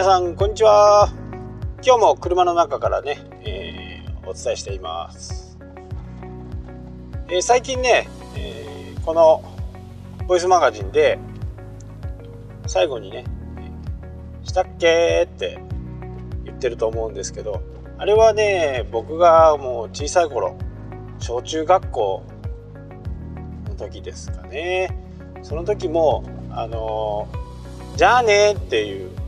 皆さんこんにちは今日も車の中からね、えー、お伝えしています、えー、最近ね、えー、このボイスマガジンで最後にね「したっけ?」って言ってると思うんですけどあれはね僕がもう小さい頃小中学校の時ですかねその時もあのじゃあねっていう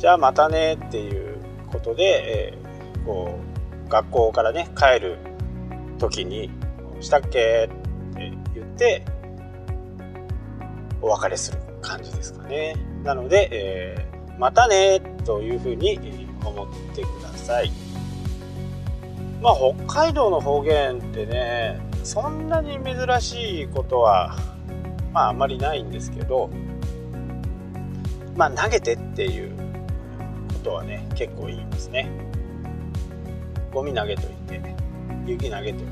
じゃあまたねっていうことで、えー、こう学校からね帰る時に「したっけ?」って言ってお別れする感じですかねなので、えー、またねというふうに思ってくださいまあ北海道の方言ってねそんなに珍しいことはまああまりないんですけどまあ投げてっていうことはね結構言いますね。ゴミ投げといて雪投げて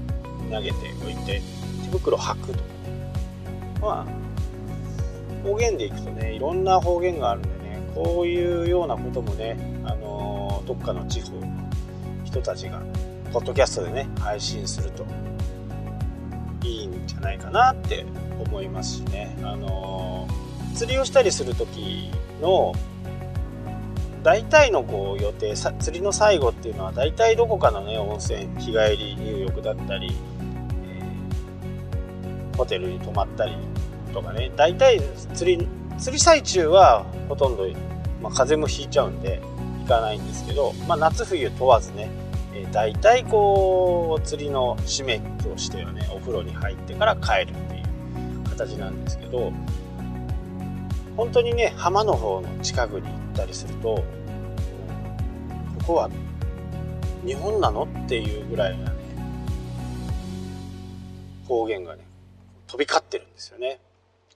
投げておいて手袋履くとか。ねまあ方言でいくとねいろんな方言があるんでねこういうようなこともねあのどっかの地方の人たちがポッドキャストでね配信するといいんじゃないかなって思いますしね。あの釣りをしたりする時の大体のこう予定さ釣りの最後っていうのは大体どこかのね温泉日帰り入浴だったり、えー、ホテルに泊まったりとかね。大体釣り釣り最中はほとんど、まあ、風邪もひいちゃうんで行かないんですけど、まあ、夏冬問わずね、えー、大体こう釣りの締めとしてはねお風呂に入ってから帰るっていう形なんですけど本当にね浜の方の近くに行ったりするとこは日本なのっていうぐらいなね方言がね飛び交ってるんですよね。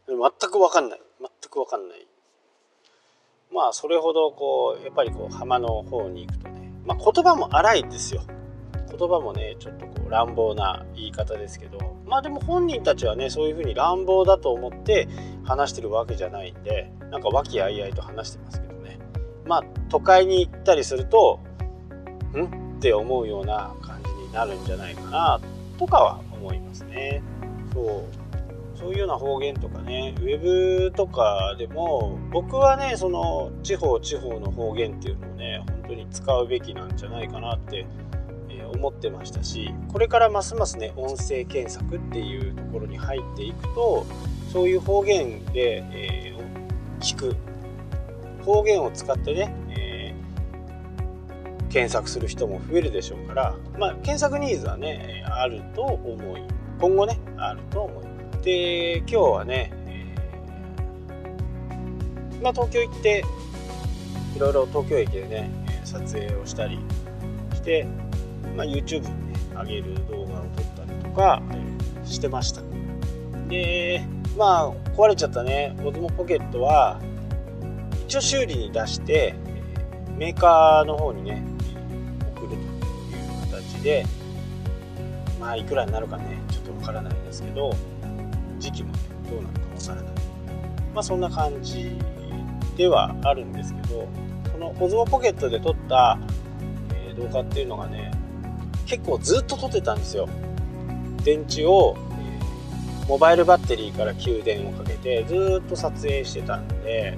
全く分かんない。全く分かんない。まあそれほどこうやっぱりこう浜の方に行くとねまあ言葉も荒いんですよ。言葉もねちょっとこう乱暴な言い方ですけどまあでも本人たちはねそういうふうに乱暴だと思って話してるわけじゃないんでなんか和気あいあいと話してますけど。まあ都会に行ったりするとんって思うような感じになるんじゃないかなとかは思いますね。そうそういうような方言とかねウェブとかでも僕はねその地方地方の方言っていうのをね本当に使うべきなんじゃないかなって思ってましたしこれからますますね音声検索っていうところに入っていくとそういう方言で、えー、聞く方言を使ってね、えー、検索する人も増えるでしょうから、まあ、検索ニーズはねあると思い今後ねあると思い。で今日はね、えー、まあ、東京行っていろいろ東京駅でね撮影をしたりして、まあ、YouTube にね上げる動画を撮ったりとか、え、してました。でまあ壊れちゃったね。オズモポケットは一応修理に出してメーカーの方にね送るという形でまあいくらになるかねちょっとわからないんですけど時期も、ね、どうなるかわからない。まあそんな感じではあるんですけどこのオズモポケットで撮った、え動画っていうのがね結構ずっと撮ってたんですよ。電池を、モバイルバッテリーから給電をかけてずっと撮影してたんで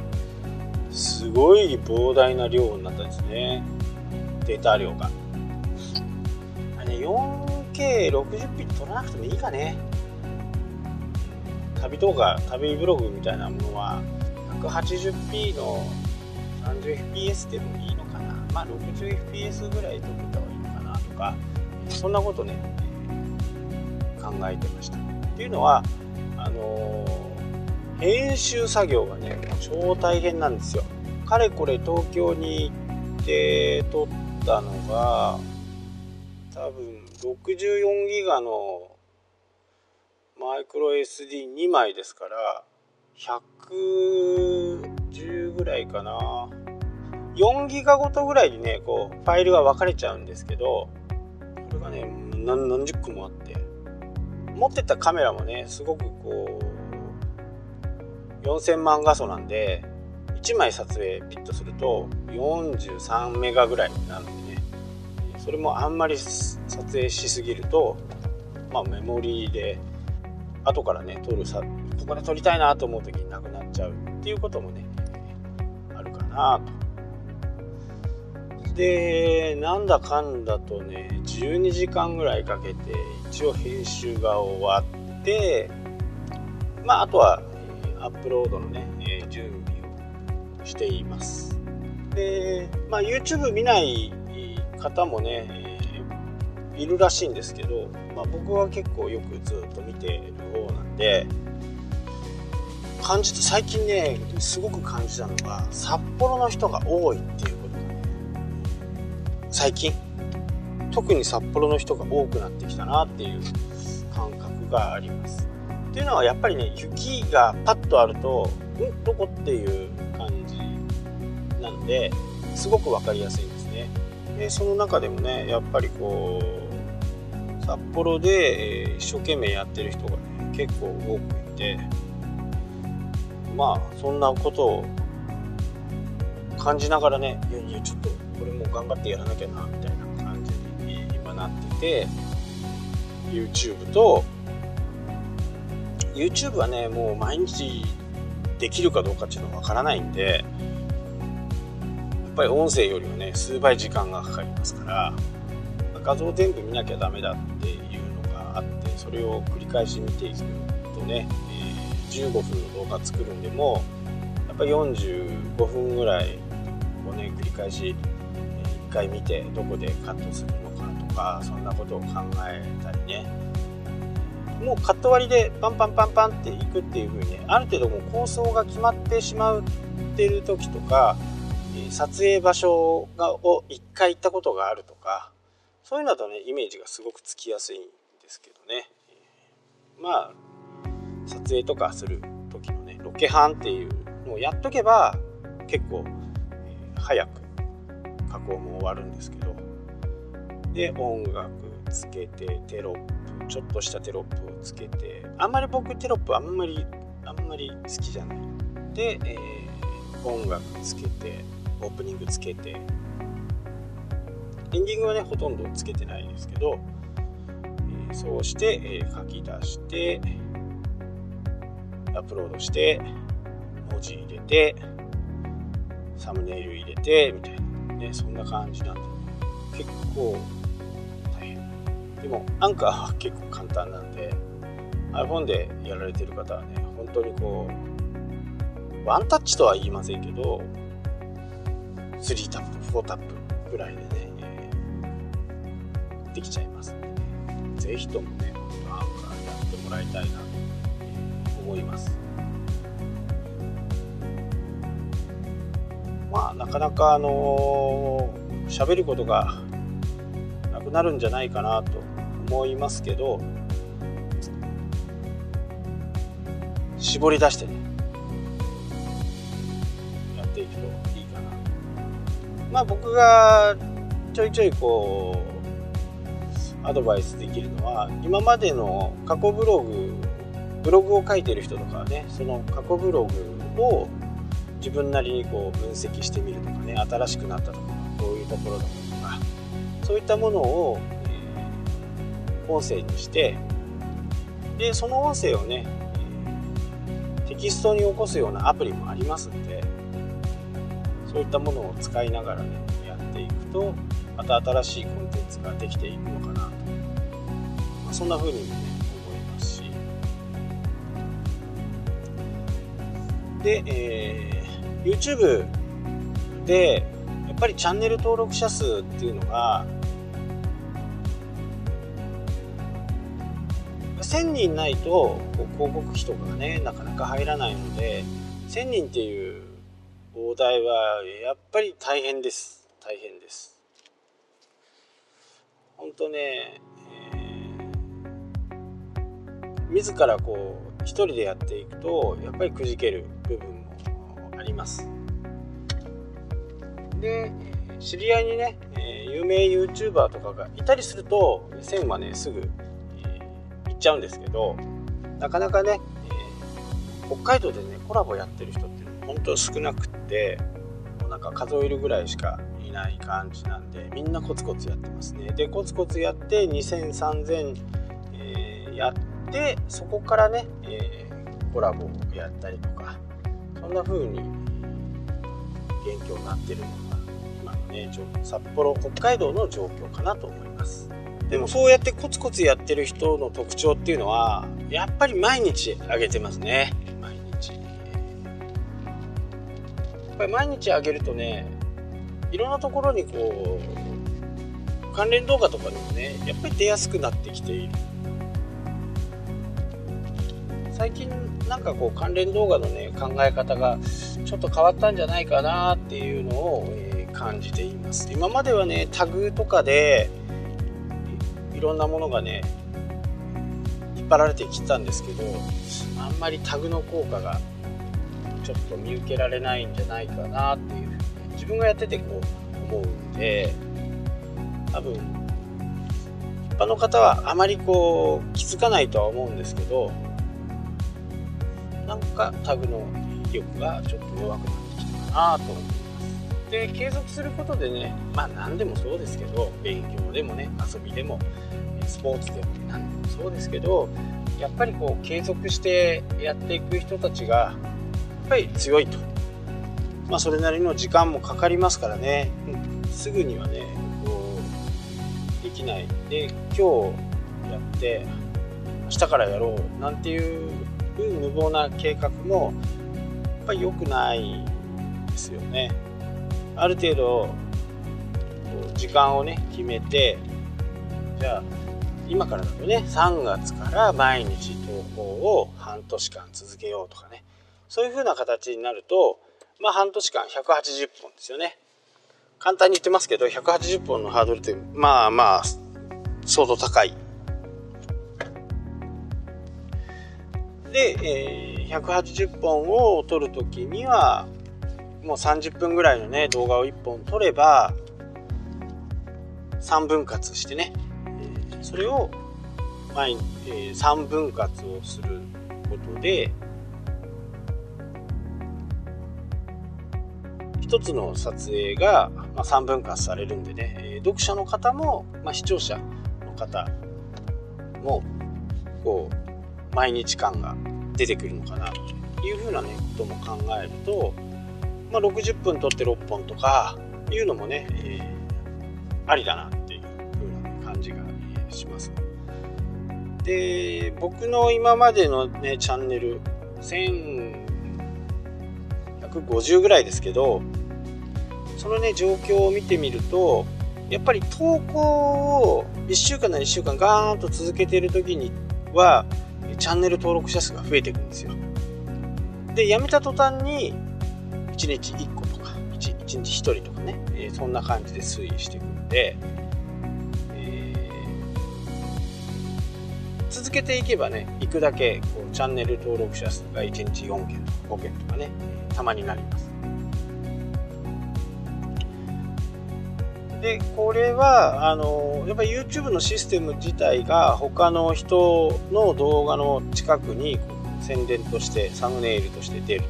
すごい膨大な量になったんですね。データ量が。あれね 4K60 フィット撮らなくてもいいかね。旅動画旅ブログみたいなものは 180p の 30fps でもいいのかな。まあ 60fps ぐらい撮った方がいいのかなとかそんなことね考えてました。っていうのはあのー編集作業がね超大変なんですよ。かれこれ東京に行って撮ったのが多分64ギガのマイクロ SD2 枚ですから110ぐらいかな。4ギガごとぐらいにねこうファイルが分かれちゃうんですけどそれがね何十個もあって。持ってたカメラもねすごくこう4000万画素なんで1枚撮影ピッとすると43メガぐらいになのでねそれもあんまり撮影しすぎると、まあ、メモリーで後からね撮るさここで撮りたいなと思う時になくなっちゃうっていうこともねあるかなと。でなんだかんだとね12時間ぐらいかけて一応編集が終わってまああとはアップロードのねえ準備をしています。で、まあ、YouTube 見ない方もね、えー、いるらしいんですけど、まあ、僕は結構よくずっと見てる方なんで感じて最近ねすごく感じたのが札幌の人が多いっていうことがね最近特に札幌の人が多くなってきたなっていう感覚があります。っていうのはやっぱりね雪がパッとあるとんどこっていう感じなんですごく分かりやすいんですね。でその中でもねやっぱりこう札幌で、え一生懸命やってる人がね結構多くいてまあそんなことを感じながらねいやいやちょっとこれも頑張ってやらなきゃなみたいな感じに今なってて YouTube と YouTube はねもう毎日できるかどうかっていうのはわからないんでやっぱり音声よりもね数倍時間がかかりますから画像全部見なきゃダメだっていうのがあってそれを繰り返し見ていくとね、えー、15分の動画作るんでもやっぱり45分ぐらいをね繰り返し1回見てどこでカットするのかとかそんなことを考えたりねもうカット割りでパンパンパンパンっていくっていう風にある程度もう構想が決まってしまってる時とか撮影場所がを1回行ったことがあるとかそういうのだとねイメージがすごくつきやすいんですけどね。まあ撮影とかする時のねロケハンっていうのをやっとけば結構、早く加工も終わるんですけどで音楽つけてテロップちょっとしたテロップをつけてあんまり僕テロップあんまりあんまり好きじゃない。で、えー、音楽つけてオープニングつけてエンディングはねほとんどつけてないですけど、えー、そうして、えー、書き出してアップロードして文字入れてサムネイル入れてみたいなねそんな感じなんで。結構でもアンカーは結構簡単なんで iPhone でやられてる方はね本当にこうワンタッチとは言いませんけど3タップ4タップぐらいでね、えー、できちゃいますんでね。是非ともねアンカーやってもらいたいなと思います。まあなかなかあの喋、ー、ることがなくなるんじゃないかなと思いますけど絞り出してねやっていくといいかな。まあ僕がちょいちょいこうアドバイスできるのは今までの過去ブログブログを書いてる人とかはねその過去ブログを自分なりにこう分析してみるとかね新しくなったとかこういうところだとかそういったものを音声にしてでその音声をねテキストに起こすようなアプリもありますんでそういったものを使いながらねやっていくとまた新しいコンテンツができていくのかなと、まあ、そんな風にもね思いますし。で、えー、YouTube でやっぱりチャンネル登録者数っていうのが1000人ないと広告費とかがねなかなか入らないので1000人っていう大台はやっぱり大変です。大変です。本当ね、えー、自らこう一人でやっていくとやっぱりくじける部分もあります。で知り合いにね、有名 YouTuber とかがいたりすると1000はねすぐちゃうんですけどなかなかね、えー、北海道でねコラボやってる人って本当少なくってなんか数えるぐらいしかいない感じなんでみんなコツコツやってますね。でコツコツやって20003000、えー、やってそこからね、えー、コラボをやったりとかそんな風に元気になってるのが今のね札幌北海道の状況かなと思います。でもそうやってコツコツやってる人の特徴っていうのはやっぱり毎日あげてますね。毎日。やっぱり毎日あげるとねいろんなところにこう関連動画とかでもねやっぱり出やすくなってきている。最近なんかこう関連動画のね考え方がちょっと変わったんじゃないかなっていうのを、えー、感じています。今まではねタグとかでいろんなものがね引っ張られてきたんですけどあんまりタグの効果がちょっと見受けられないんじゃないかなっていう自分がやっててこう思うんで多分一般の方はあまりこう気づかないとは思うんですけどなんかタグの威力がちょっと弱くなってきたかなと思います。で継続することでねまあ何でもそうですけど勉強でもね遊びでもスポーツでも何でもそうですけどやっぱりこう継続してやっていく人たちがやっぱり強いと、まあ、それなりの時間もかかりますからね、うん、すぐにはねこうできない。で今日やって明日からやろうなんていう無謀な計画もやっぱり良くないですよね。ある程度時間をね決めてじゃあ今からだとね3月から毎日投稿を半年間続けようとかね。そういう風な形になるとまあ半年間180本ですよね。簡単に言ってますけど180本のハードルってまあまあ相当高い。で、えー、180本を撮る時にはもう30分ぐらいのね動画を1本撮れば3分割してね。それを毎、えー、3分割をすることで一つの撮影が、ま、3分割されるんでね、え、読者の方も、まあ、視聴者の方もこう毎日感が出てくるのかなというふうなねことも考えると、まあ、60分撮って6本とかいうのもね、えー、ありだなっていうふうな感じがします。で僕の今までのねチャンネル1150ぐらいですけどそのね状況を見てみるとやっぱり投稿を1週間なり1週間ガーンと続けている時にはチャンネル登録者数が増えていくんですよでやめた途端に1日1個とか 1, 1日1人とかね、えー、そんな感じで推移していくんで続けていけばね行くだけこうチャンネル登録者数が1日4件とか5件とかねたまになります。でこれはあのやっぱり YouTube のシステム自体が他の人の動画の近くに宣伝としてサムネイルとして出る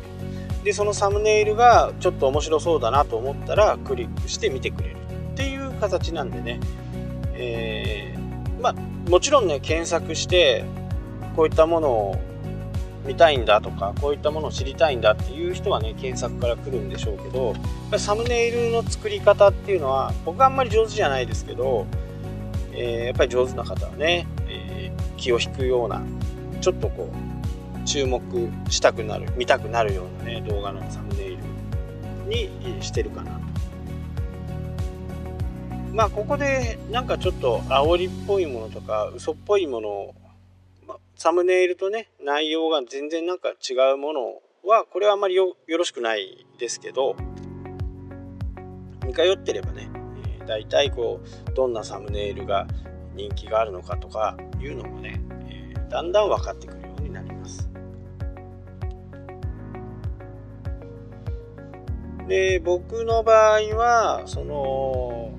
でそのサムネイルがちょっと面白そうだなと思ったらクリックして見てくれる。っていう形なんでね、えー、まあもちろんね検索してこういったものを見たいんだとかこういったものを知りたいんだっていう人はね検索から来るんでしょうけどサムネイルの作り方っていうのは僕はあんまり上手じゃないですけど、えー、やっぱり上手な方はね、えー、気を引くようなちょっとこう注目したくなる見たくなるようなね動画のサムネイルにしてるかなまあここでなんかちょっと煽りっぽいものとか嘘っぽいものを、ま、サムネイルとね内容が全然なんか違うものはこれはあんまりよろしくないですけど似通ってればね、え、大体こうどんなサムネイルが人気があるのかとかいうのもね、えー、だんだん分かってくる。で僕の場合はその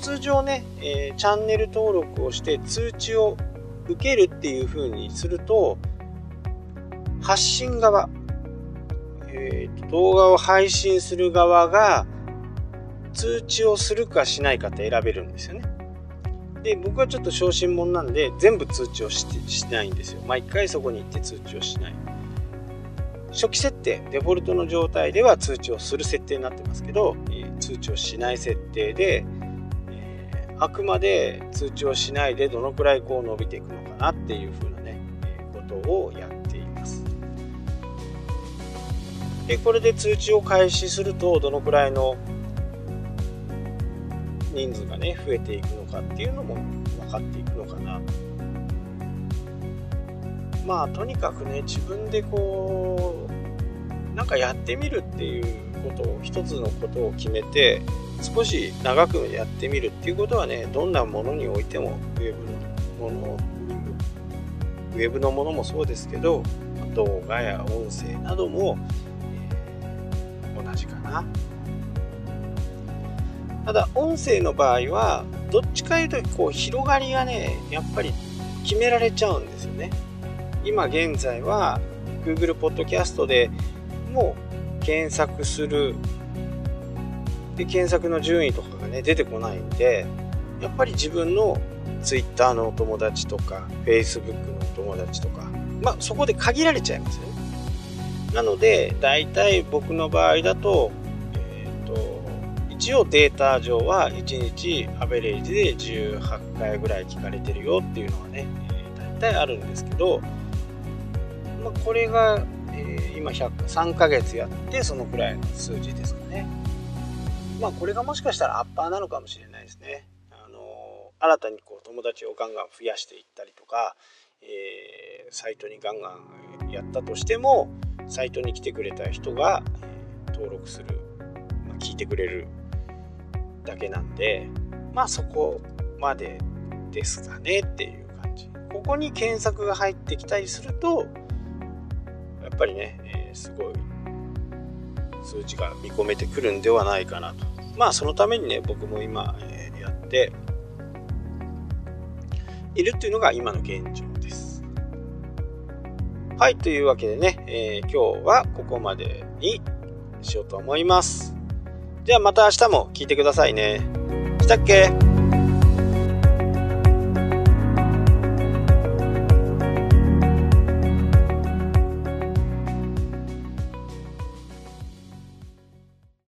通常ね、えー、チャンネル登録をして通知を受けるっていう風にすると発信側えー、動画を配信する側が通知をするかしないかって選べるんですよね。で僕はちょっと小心者なんで全部通知をしてしないんですよ。毎回そこに行って通知をしない。初期設定デフォルトの状態では通知をする設定になってますけど、え、通知をしない設定で、え、あくまで通知をしないでどのくらいこう伸びていくのかなっていう風なね、え、ことをやっています。でこれで通知を開始するとどのくらいの人数がね増えていくのかっていうのも分かっていくのかなまあとにかくね自分でこうなんかやってみるっていうことを一つのことを決めて少し長くやってみるっていうことはねどんなものにおいてもウェブのものウェブのものもそうですけど動画や音声なども、えー、同じかな。ただ音声の場合はどっちかいうとこう広がりがねやっぱり決められちゃうんですよね。今現在は Google Podcast でもう検索する。で検索の順位とかがね出てこないんでやっぱり自分の Twitter のお友達とか Facebook のお友達とかまあそこで限られちゃいますよね。なので大体僕の場合だと,、えーと、一応データ上は1日アベレージで18回ぐらい聞かれてるよっていうのはね、えー、大体あるんですけどまあ、これが、えー、今3ヶ月やってそのくらいの数字ですかね。まあこれがもしかしたらアッパーなのかもしれないですね。あの新たにこう友達をガンガン増やしていったりとか、えー、サイトにガンガンやったとしてもサイトに来てくれた人が、え、登録する、まあ、聞いてくれるだけなんでまあそこまでですかねっていう感じ。ここに検索が入ってきたりするとぱりね、えー、すごい数値が見込めてくるんではないかなと。まあそのためにね僕も今、えー、やっているっていうのが今の現状です。はいというわけでね、えー、今日はここまでにしようと思います。ではまた明日も聞いてくださいね。したっけ？